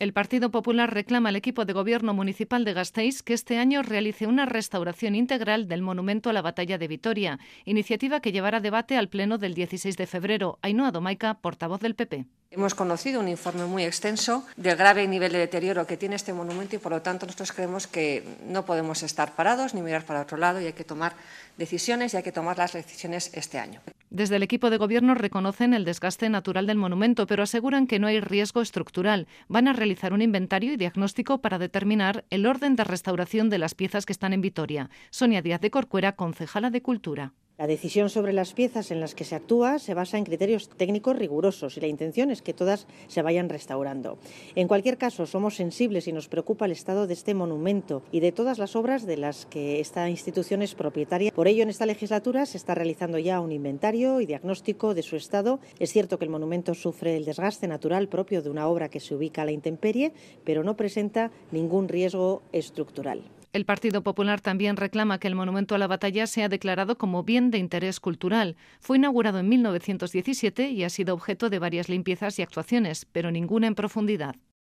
El Partido Popular reclama al equipo de gobierno municipal de Gasteiz que este año realice una restauración integral del monumento a la batalla de Vitoria, iniciativa que llevará debate al pleno del 16 de febrero. Ainhoa Domaica, portavoz del PP. Hemos conocido un informe muy extenso del grave nivel de deterioro que tiene este monumento y, por lo tanto, nosotros creemos que no podemos estar parados ni mirar para otro lado y hay que tomar decisiones y hay que tomar las decisiones este año. Desde el equipo de gobierno reconocen el desgaste natural del monumento, pero aseguran que no hay riesgo estructural. Van a realizar un inventario y diagnóstico para determinar el orden de restauración de las piezas que están en Vitoria. Sonia Díaz de Corcuera, concejala de Cultura. La decisión sobre las piezas en las que se actúa se basa en criterios técnicos rigurosos y la intención es que todas se vayan restaurando. En cualquier caso, somos sensibles y nos preocupa el estado de este monumento y de todas las obras de las que esta institución es propietaria. Por ello, en esta legislatura se está realizando ya un inventario y diagnóstico de su estado. Es cierto que el monumento sufre el desgaste natural propio de una obra que se ubica a la intemperie, pero no presenta ningún riesgo estructural. El Partido Popular también reclama que el monumento a la batalla sea declarado como bien de interés cultural. Fue inaugurado en 1917 y ha sido objeto de varias limpiezas y actuaciones, pero ninguna en profundidad.